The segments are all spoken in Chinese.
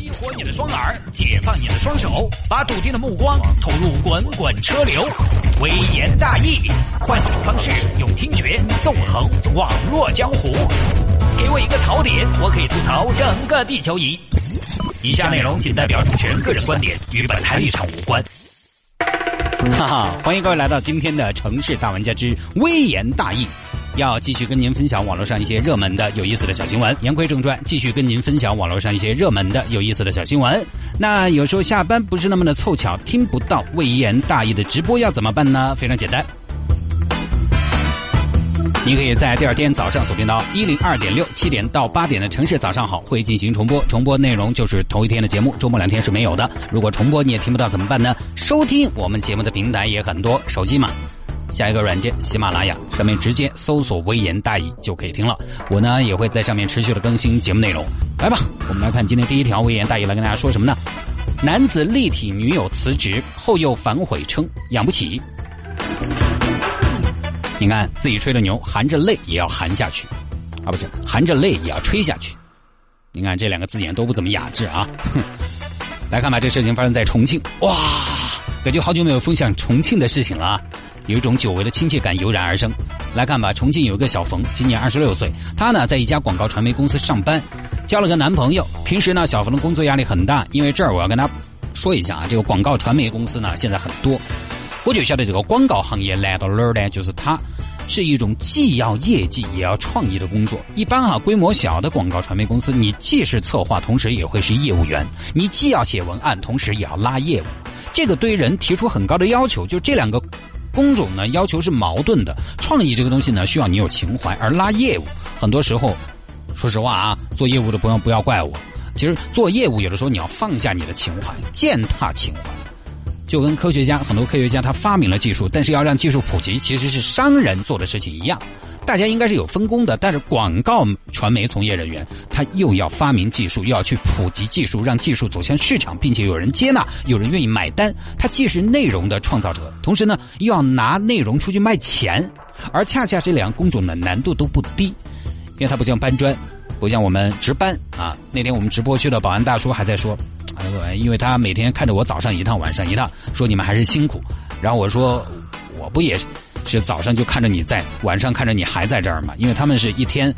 激活你的双耳，解放你的双手，把笃定的目光投入滚滚车流。微言大义，换种方式，用听觉纵横网络江湖。给我一个槽点，我可以吐槽整个地球仪。以下内容仅代表主持人个人观点，与本台立场无关。哈哈，欢迎各位来到今天的城市大玩家之微言大义。要继续跟您分享网络上一些热门的、有意思的小新闻。言归正传，继续跟您分享网络上一些热门的、有意思的小新闻。那有时候下班不是那么的凑巧，听不到微言大义的直播要怎么办呢？非常简单，你可以在第二天早上锁定到一零二点六七点到八点的城市早上好会进行重播，重播内容就是头一天的节目，周末两天是没有的。如果重播你也听不到怎么办呢？收听我们节目的平台也很多，手机嘛。下一个软件喜马拉雅上面直接搜索“微言大义”就可以听了。我呢也会在上面持续的更新节目内容。来吧，我们来看今天第一条“微言大义”来跟大家说什么呢？男子力挺女友辞职后又反悔称养不起。你看自己吹的牛，含着泪也要含下去，啊不是含着泪也要吹下去。你看这两个字眼都不怎么雅致啊。哼，来看吧，这事情发生在重庆，哇，感觉好久没有分享重庆的事情了啊。有一种久违的亲切感油然而生。来看吧，重庆有一个小冯，今年二十六岁，她呢在一家广告传媒公司上班，交了个男朋友。平时呢，小冯的工作压力很大，因为这儿我要跟他说一下啊，这个广告传媒公司呢现在很多，我就晓得这个广告行业难到哪儿呢？就是它是一种既要业绩也要创意的工作。一般哈，规模小的广告传媒公司，你既是策划，同时也会是业务员，你既要写文案，同时也要拉业务，这个对人提出很高的要求。就这两个。工种呢要求是矛盾的，创意这个东西呢需要你有情怀，而拉业务很多时候，说实话啊，做业务的朋友不要怪我，其实做业务有的时候你要放下你的情怀，践踏情怀，就跟科学家很多科学家他发明了技术，但是要让技术普及，其实是商人做的事情一样。大家应该是有分工的，但是广告传媒从业人员，他又要发明技术，又要去普及技术，让技术走向市场，并且有人接纳，有人愿意买单。他既是内容的创造者，同时呢，又要拿内容出去卖钱。而恰恰这两个工种的难度都不低，因为它不像搬砖，不像我们值班啊。那天我们直播区的保安大叔还在说，因为他每天看着我早上一趟，晚上一趟，说你们还是辛苦。然后我说，我不也是。早上就看着你在，晚上看着你还在这儿嘛？因为他们是一天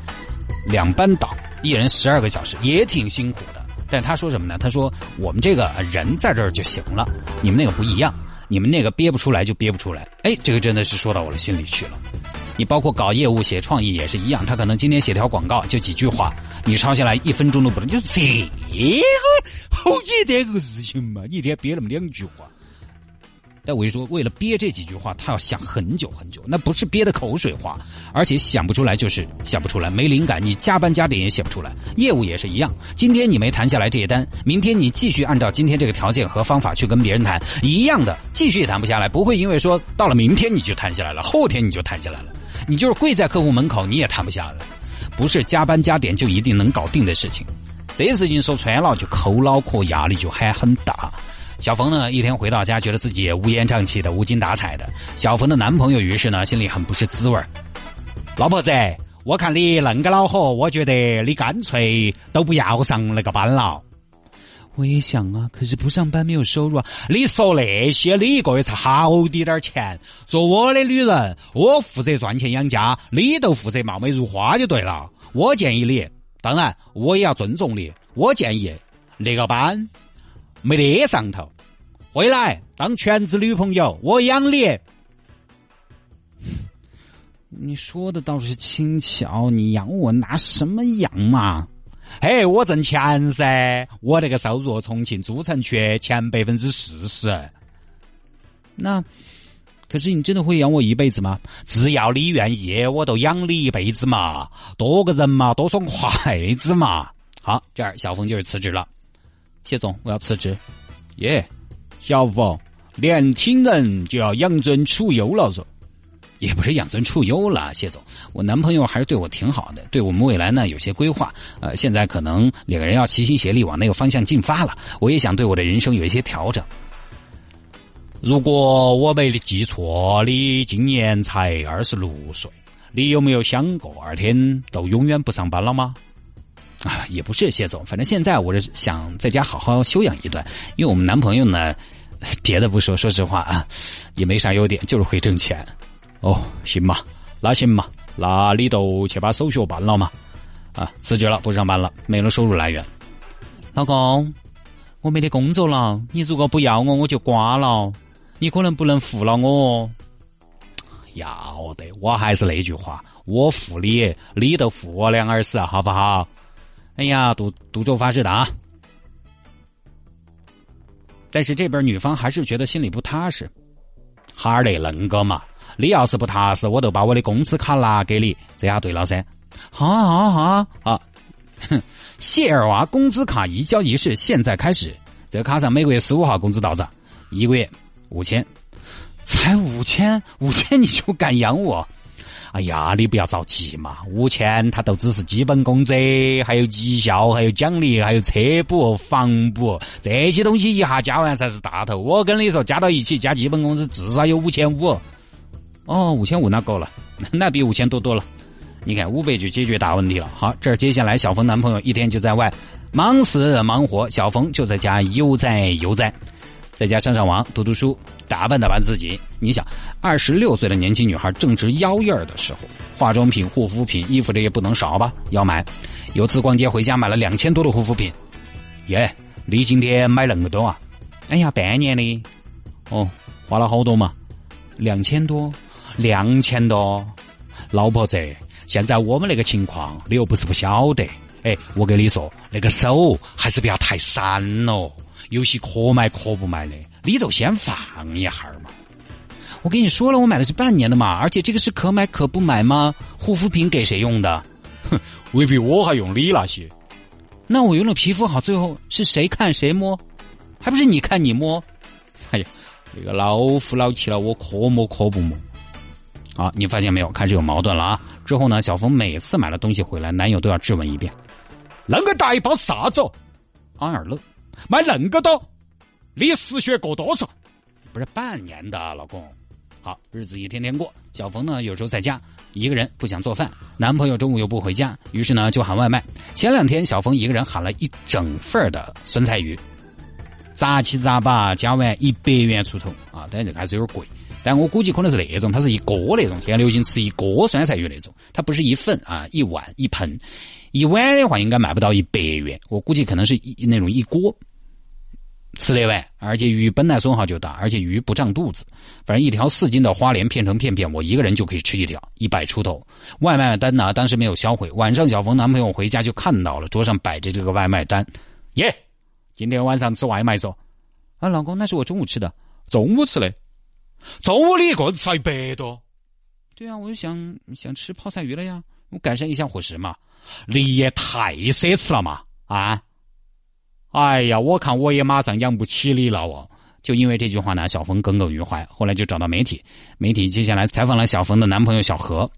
两班倒，一人十二个小时，也挺辛苦的。但他说什么呢？他说我们这个人在这儿就行了，你们那个不一样，你们那个憋不出来就憋不出来。哎，这个真的是说到我的心里去了。你包括搞业务、写创意也是一样，他可能今天写条广告就几句话，你抄下来一分钟都不能，就这好简单个事情嘛，你一天憋那么两句话。但我一说，为了憋这几句话，他要想很久很久，那不是憋的口水话，而且想不出来就是想不出来，没灵感，你加班加点也写不出来。业务也是一样，今天你没谈下来这一单，明天你继续按照今天这个条件和方法去跟别人谈，一样的，继续也谈不下来，不会因为说到了明天你就谈下来了，后天你就谈下来了，你就是跪在客户门口你也谈不下来，不是加班加点就一定能搞定的事情。这事情说穿了就抠脑壳，压力就还很大。小冯呢，一天回到家，觉得自己也乌烟瘴气的、无精打采的。小冯的男朋友于是呢，心里很不是滋味老婆子，我看你恁个恼火，我觉得你干脆都不要上那个班了。我也想啊，可是不上班没有收入啊。你说那些，你一个月才好滴点钱。做我的女人，我负责赚钱养家，你都负责貌美如花就对了。我建议你，当然我也要尊重你。我建议那个班。没得上头，回来当全职女朋友，我养你。你说的倒是轻巧，你养我拿什么养嘛？嘿，我挣钱噻，我那个收入重庆主城区前百分之四十。那可是你真的会养我一辈子吗？只要你愿意，我都养你一辈子嘛。多个人嘛，多双筷子嘛。好，这儿小峰就是辞职了。谢总，我要辞职。耶，小吴，年轻人就要养尊处优了，说，也不是养尊处优了。谢总，我男朋友还是对我挺好的，对我们未来呢有些规划。呃，现在可能两个人要齐心协力往那个方向进发了。我也想对我的人生有一些调整。如果我没记错，你今年才二十六岁，你有没有想过二天都永远不上班了吗？啊，也不是谢总，反正现在我是想在家好好休养一段，因为我们男朋友呢，别的不说，说实话啊，也没啥优点，就是会挣钱。哦，行嘛，那行嘛，那你都去把手续办了嘛？啊，辞职了，不上班了，没了收入来源。老公，我没得工作了，你如果不要我，我就挂了。你可能不能负了我。要得，我还是那句话，我负你，你都负我两耳屎，好不好？哎呀，赌赌咒发誓的啊！但是这边女方还是觉得心里不踏实。哈得恁个嘛！你要是不踏实，我就把我的工资卡拿给你。这下对了噻。好，好，好，啊。哼，谢尔娃工资卡移交仪式现在开始。这卡上每个月十五号工资到账，一个月五千。才五千，五千你就敢养我？哎呀，你不要着急嘛，五千它都只是基本工资，还有绩效，还有奖励，还有车补、房补这些东西一下加完才是大头。我跟你说，加到一起加基本工资至少有五千五。哦，五千五那够了，那比五千多多了。你看五百就解决大问题了。好，这接下来小峰男朋友一天就在外忙死忙活，小峰就在家悠哉悠哉。在家上上网、读读书、打扮打扮自己。你想，二十六岁的年轻女孩正值妖艳的时候，化妆品、护肤品、衣服这些不能少吧？要买。有次逛街回家买了两千多的护肤品。耶，你今天买那么多啊？哎呀，半年的。哦，花了好多嘛？两千多，两千多。老婆子，现在我们那个情况，你又不是不晓得。哎，我跟你说，那个手还是不要太散喽。有些可买可不买的，你都先放一哈儿嘛。我跟你说了，我买的是半年的嘛，而且这个是可买可不买吗？护肤品给谁用的？哼，未必我还用你那些。那我用了皮肤好，最后是谁看谁摸？还不是你看你摸？哎呀，那个老夫老妻了，我可摸可不摸。好，你发现没有？开始有矛盾了啊！之后呢，小峰每次买了东西回来，男友都要质问一遍：“那个大一包啥子？”安尔乐。买恁个多，你失血过多少？不是半年的老公。好，日子一天天过。小冯呢，有时候在家一个人不想做饭，男朋友中午又不回家，于是呢就喊外卖。前两天小冯一个人喊了一整份的酸菜鱼，杂七杂八加完一百元出头啊，但这个还是有点贵。但我估计可能是那种，它是一锅那种，现在流行吃一锅酸菜鱼那种，它不是一份啊，一碗一盆，一碗的话应该卖不到一百元，我估计可能是一那种一锅。吃得完，而且鱼本来损耗就大，而且鱼不胀肚子。反正一条四斤的花鲢片成片片，我一个人就可以吃一条，一百出头。外卖单呢，当时没有销毁。晚上小冯男朋友回家就看到了，桌上摆着这个外卖单。耶，今天晚上吃外卖嗦？啊，老公，那是我中午吃的，中午吃的。中午你一个人吃一百多？对啊，我就想想吃泡菜鱼了呀，我改善一下伙食嘛。你也太奢侈了嘛，啊？哎呀，我看我也马上养不起你了哦！就因为这句话呢，小峰耿耿于怀。后来就找到媒体，媒体接下来采访了小峰的男朋友小何。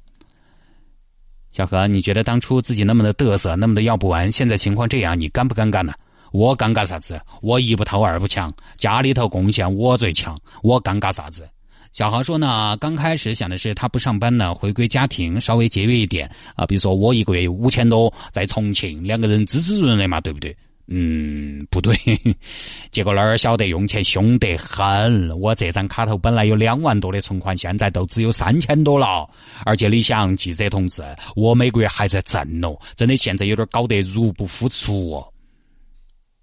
小何，你觉得当初自己那么的嘚瑟，那么的要不完，现在情况这样，你尴不尴尬呢？我尴尬啥子？我一不偷二不抢，家里头贡献我最强，我尴尬啥子？小豪说呢，刚开始想的是他不上班呢，回归家庭，稍微节约一点啊。比如说我一个月五千多，在重庆，两个人滋滋润的嘛，对不对？嗯，不对，结果哪儿晓得用钱凶得很。我这张卡头本来有两万多的存款，现在都只有三千多了。而且你想，记者同志，我每个月还在挣哦，真的现在有点搞得入不敷出哦。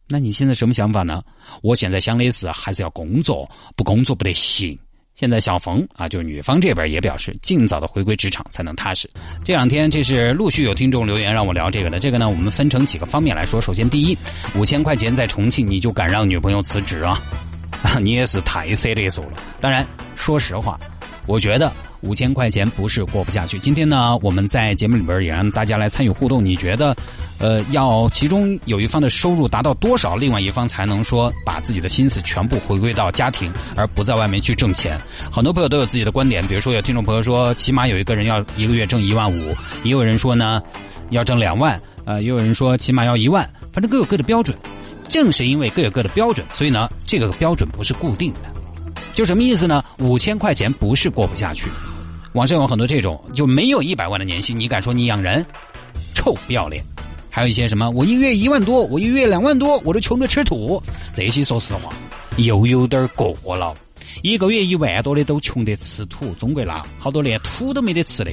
那你现在什么想法呢？我现在想的是，还是要工作，不工作不得行。现在小冯啊，就是女方这边也表示，尽早的回归职场才能踏实。这两天这是陆续有听众留言让我聊这个的，这个呢，我们分成几个方面来说。首先，第一，五千块钱在重庆你就敢让女朋友辞职啊 你也是太舍得说了。当然，说实话，我觉得。五千块钱不是过不下去。今天呢，我们在节目里边也让大家来参与互动。你觉得，呃，要其中有一方的收入达到多少，另外一方才能说把自己的心思全部回归到家庭，而不在外面去挣钱？很多朋友都有自己的观点，比如说有听众朋友说，起码有一个人要一个月挣一万五，也有人说呢，要挣两万，呃，也有人说起码要一万，反正各有各的标准。正是因为各有各的标准，所以呢，这个标准不是固定的。就什么意思呢？五千块钱不是过不下去。网上有很多这种就没有一百万的年薪，你敢说你养人？臭不要脸！还有一些什么我一月一万多，我一月两万多，我都穷得吃土。这些说实话又有点过了。一个月一万多的都穷得吃土，中国那好多连土都没得吃的，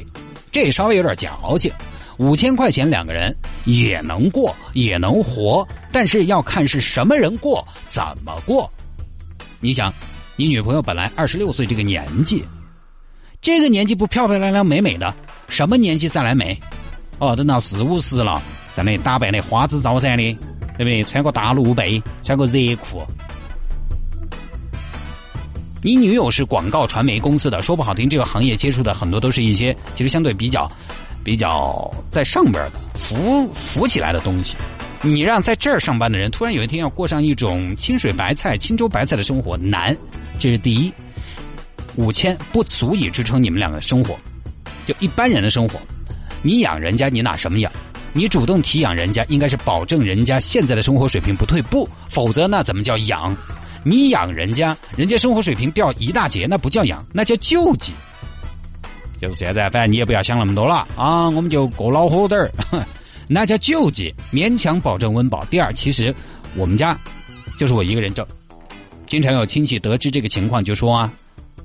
这稍微有点矫情。五千块钱两个人也能过，也能活，但是要看是什么人过，怎么过。你想，你女朋友本来二十六岁这个年纪，这个年纪不漂漂亮亮美美的，什么年纪再来美？哦，等到四五十了，在那打扮的花枝招展的，对不对？穿个大露背，穿个热裤。你女友是广告传媒公司的，说不好听，这个行业接触的很多都是一些其实相对比较。比较在上边的浮浮起来的东西，你让在这儿上班的人突然有一天要过上一种清水白菜、清粥白菜的生活难，这是第一。五千不足以支撑你们两个生活，就一般人的生活，你养人家你拿什么养？你主动提养人家，应该是保证人家现在的生活水平不退步，否则那怎么叫养？你养人家，人家生活水平掉一大截，那不叫养，那叫救济。就是现在，反正你也不要想那么多了啊！我们就过恼火点儿，那叫救济，勉强保证温饱。第二，其实我们家就是我一个人挣，经常有亲戚得知这个情况就说啊：“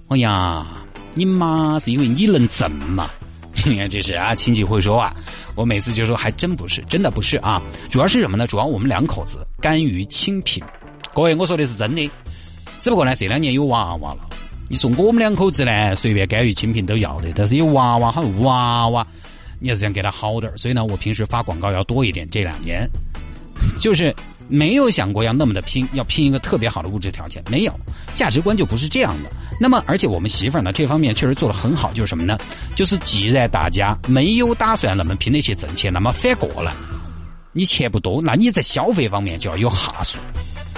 哎呀，你妈是因为你能挣嘛？” 你看这是啊，亲戚会说啊。我每次就说还真不是，真的不是啊。主要是什么呢？主要我们两口子甘于清贫。各位，我说的是真的，只不过呢，这两年有娃娃了。你说我们两口子呢，随便甘于清贫都要的，但是有娃娃，还有娃娃，你还是想给他好点所以呢，我平时发广告要多一点。这两年，就是没有想过要那么的拼，要拼一个特别好的物质条件，没有，价值观就不是这样的。那么，而且我们媳妇儿呢，这方面确实做的很好，就是什么呢？就是既然大家没有打算那么拼的去挣钱，那么反过来，你钱不多，那你在消费方面就要有哈数。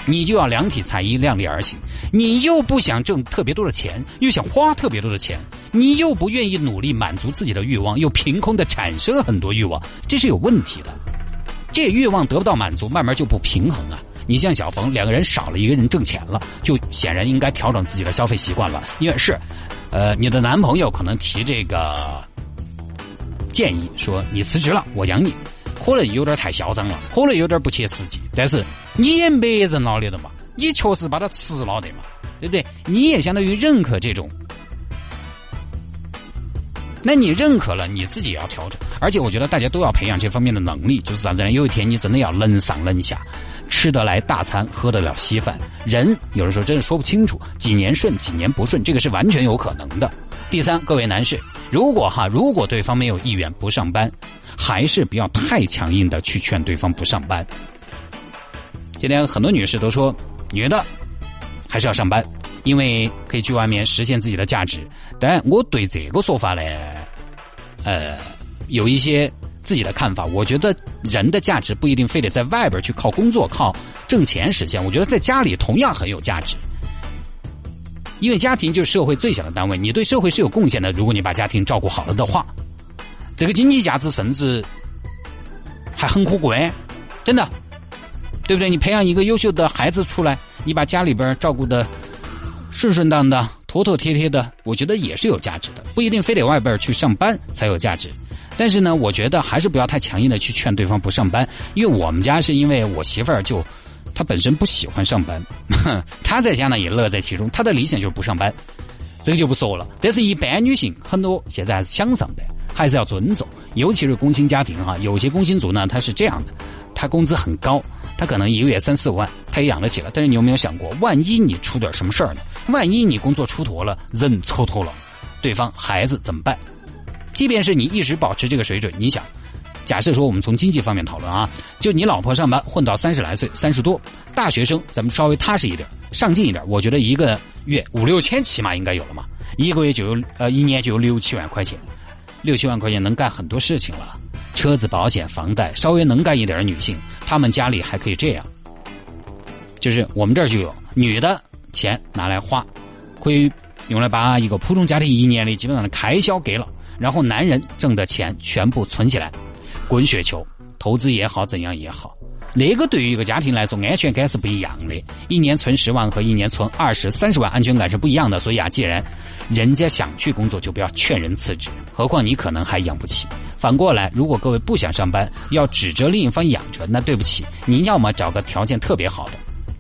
你就要量体裁衣，量力而行。你又不想挣特别多的钱，又想花特别多的钱，你又不愿意努力满足自己的欲望，又凭空的产生很多欲望，这是有问题的。这欲望得不到满足，慢慢就不平衡啊。你像小冯，两个人少了一个人挣钱了，就显然应该调整自己的消费习惯了。因为是，呃，你的男朋友可能提这个建议说，你辞职了，我养你。可能有点太嚣张了，可能有点不切实际，但是你也没人了的嘛，你确实把它吃了的嘛，对不对？你也相当于认可这种，那你认可了，你自己要调整。而且我觉得大家都要培养这方面的能力，就是啥子？有一天你真的要能上能下，吃得来大餐，喝得了稀饭。人有的时候真的说不清楚，几年顺，几年不顺，这个是完全有可能的。第三，各位男士，如果哈，如果对方没有意愿不上班。还是不要太强硬的去劝对方不上班。今天很多女士都说，女的还是要上班，因为可以去外面实现自己的价值。但我对这个说法呢，呃，有一些自己的看法。我觉得人的价值不一定非得在外边去靠工作、靠挣钱实现。我觉得在家里同样很有价值，因为家庭就是社会最小的单位，你对社会是有贡献的。如果你把家庭照顾好了的话。这个经济价值甚至还很可观，真的，对不对？你培养一个优秀的孩子出来，你把家里边照顾的顺顺当当、妥妥帖帖的，我觉得也是有价值的。不一定非得外边去上班才有价值，但是呢，我觉得还是不要太强硬的去劝对方不上班。因为我们家是因为我媳妇儿就她本身不喜欢上班，她在家呢也乐在其中，她的理想就是不上班，这个就不说了。但是一般女性很多现在还是想上班。还是要尊重，尤其是工薪家庭哈。有些工薪族呢，他是这样的，他工资很高，他可能一个月三四五万，他也养得起了。但是你有没有想过，万一你出点什么事儿呢？万一你工作出坨了，人蹉跎了，对方孩子怎么办？即便是你一直保持这个水准，你想，假设说我们从经济方面讨论啊，就你老婆上班混到三十来岁，三十多，大学生咱们稍微踏实一点，上进一点，我觉得一个月五六千起码应该有了嘛，一个月就有呃一年就有六七万块钱。六七万块钱能干很多事情了，车子、保险、房贷，稍微能干一点的女性，她们家里还可以这样，就是我们这儿就有女的钱拿来花，可以用来把一个普通家庭一年里基本上的开销给了，然后男人挣的钱全部存起来，滚雪球，投资也好，怎样也好，那个对于一个家庭来说，安全感是不一样的。一年存十万和一年存二十三十万，安全感是不一样的。所以啊，既然人家想去工作，就不要劝人辞职。何况你可能还养不起。反过来，如果各位不想上班，要指着另一方养着，那对不起，您要么找个条件特别好的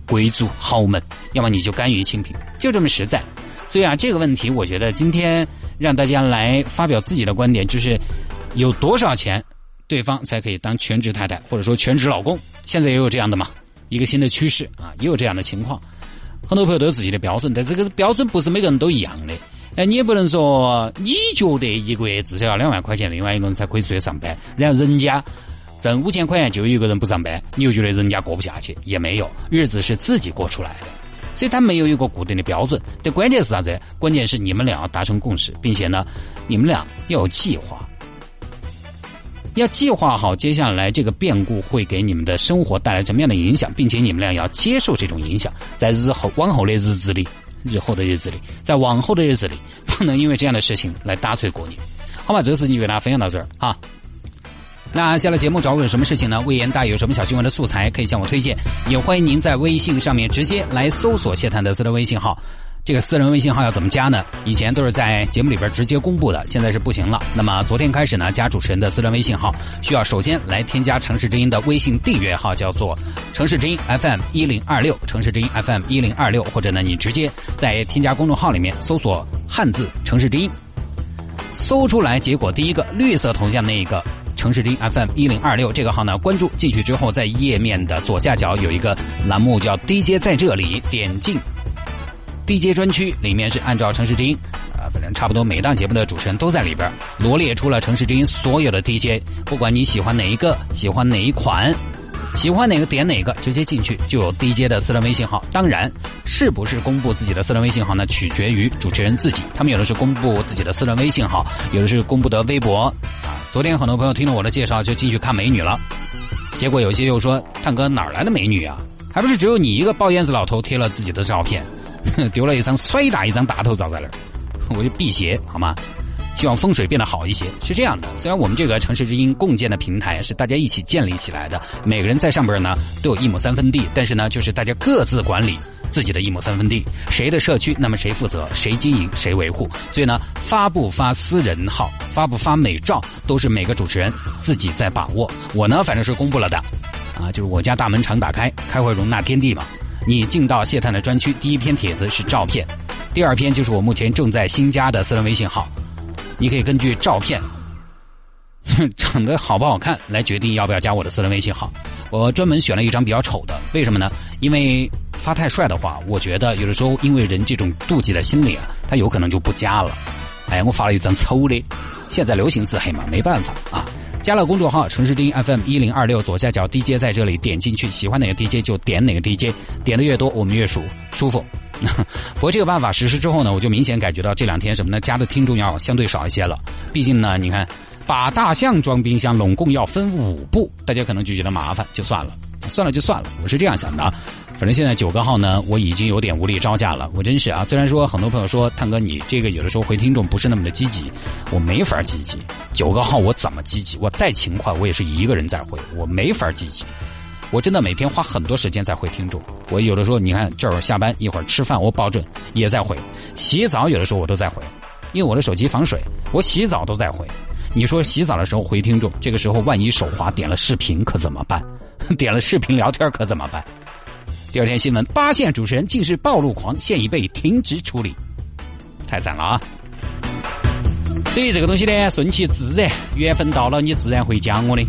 贵族豪门，要么你就甘于清贫，就这么实在。所以啊，这个问题，我觉得今天让大家来发表自己的观点，就是有多少钱。对方才可以当全职太太，或者说全职老公。现在也有这样的嘛，一个新的趋势啊，也有这样的情况。很多朋友都有自己的标准，但这个标准不是每个人都一样的。哎，你也不能说你觉得一个月至少要两万块钱，另外一个人才可以出去上班，然后人家挣五千块钱就有一个人不上班，你又觉得人家过不下去？也没有，日子是自己过出来的，所以他没有一个固定的标准。但关键是啥子？关键是你们俩要达成共识，并且呢，你们俩要有计划。要计划好接下来这个变故会给你们的生活带来什么样的影响，并且你们俩要接受这种影响，在日后往后的日子里，日后的日子里，在往后的日子里，不能因为这样的事情来打碎过年。好吧，这个事情就给大家分享到这儿啊。那下了节目找我有什么事情呢？魏延大有什么小新闻的素材可以向我推荐，也欢迎您在微信上面直接来搜索谢探德斯的微信号。这个私人微信号要怎么加呢？以前都是在节目里边直接公布的，现在是不行了。那么昨天开始呢，加主持人的私人微信号，需要首先来添加城市之音的微信订阅号，叫做城市之音 FM 一零二六，城市之音 FM 一零二六，或者呢，你直接在添加公众号里面搜索汉字城市之音，搜出来结果第一个绿色头像那一个城市之音 FM 一零二六这个号呢，关注进去之后，在页面的左下角有一个栏目叫 DJ 在这里，点进。DJ 专区里面是按照城市之音，啊，反正差不多每档节目的主持人都在里边罗列出了城市之音所有的 DJ，不管你喜欢哪一个，喜欢哪一款，喜欢哪个点哪个，直接进去就有 DJ 的私人微信号。当然，是不是公布自己的私人微信号呢？取决于主持人自己。他们有的是公布自己的私人微信号，有的是公布的微博。啊，昨天很多朋友听了我的介绍就进去看美女了，结果有些又说：“探哥哪来的美女啊？还不是只有你一个抱燕子老头贴了自己的照片。” 丢了一张摔打一张大头照在那儿，我就辟邪好吗？希望风水变得好一些。是这样的，虽然我们这个城市之音共建的平台是大家一起建立起来的，每个人在上边呢都有一亩三分地，但是呢，就是大家各自管理自己的一亩三分地，谁的社区那么谁负责，谁经营谁维护。所以呢，发不发私人号，发不发美照，都是每个主持人自己在把握。我呢，反正是公布了的，啊，就是我家大门常打开，开会容纳天地嘛。你进到谢探的专区，第一篇帖子是照片，第二篇就是我目前正在新加的私人微信号。你可以根据照片 长得好不好看来决定要不要加我的私人微信号。我专门选了一张比较丑的，为什么呢？因为发太帅的话，我觉得有的时候因为人这种妒忌的心理啊，他有可能就不加了。哎，我发了一张 丑的，现在流行自黑嘛，没办法啊。加了公众号“城市精英 FM 一零二六”，左下角 DJ 在这里，点进去，喜欢哪个 DJ 就点哪个 DJ，点的越多，我们越舒舒服。不过这个办法实施之后呢，我就明显感觉到这两天什么呢，加的听众要相对少一些了。毕竟呢，你看把大象装冰箱，拢共要分五步，大家可能就觉得麻烦，就算了。算了就算了，我是这样想的啊。反正现在九个号呢，我已经有点无力招架了。我真是啊，虽然说很多朋友说探哥你这个有的时候回听众不是那么的积极，我没法积极。九个号我怎么积极？我再勤快，我也是一个人在回，我没法积极。我真的每天花很多时间在回听众。我有的时候你看这会儿下班一会儿吃饭，我保准也在回。洗澡有的时候我都在回，因为我的手机防水，我洗澡都在回。你说洗澡的时候回听众，这个时候万一手滑点了视频可怎么办？点了视频聊天可怎么办？第二天新闻，八线主持人竟是暴露狂，现已被停职处理，太惨了啊！所以这个东西呢，顺其自然，缘分到了，你自然会讲我的。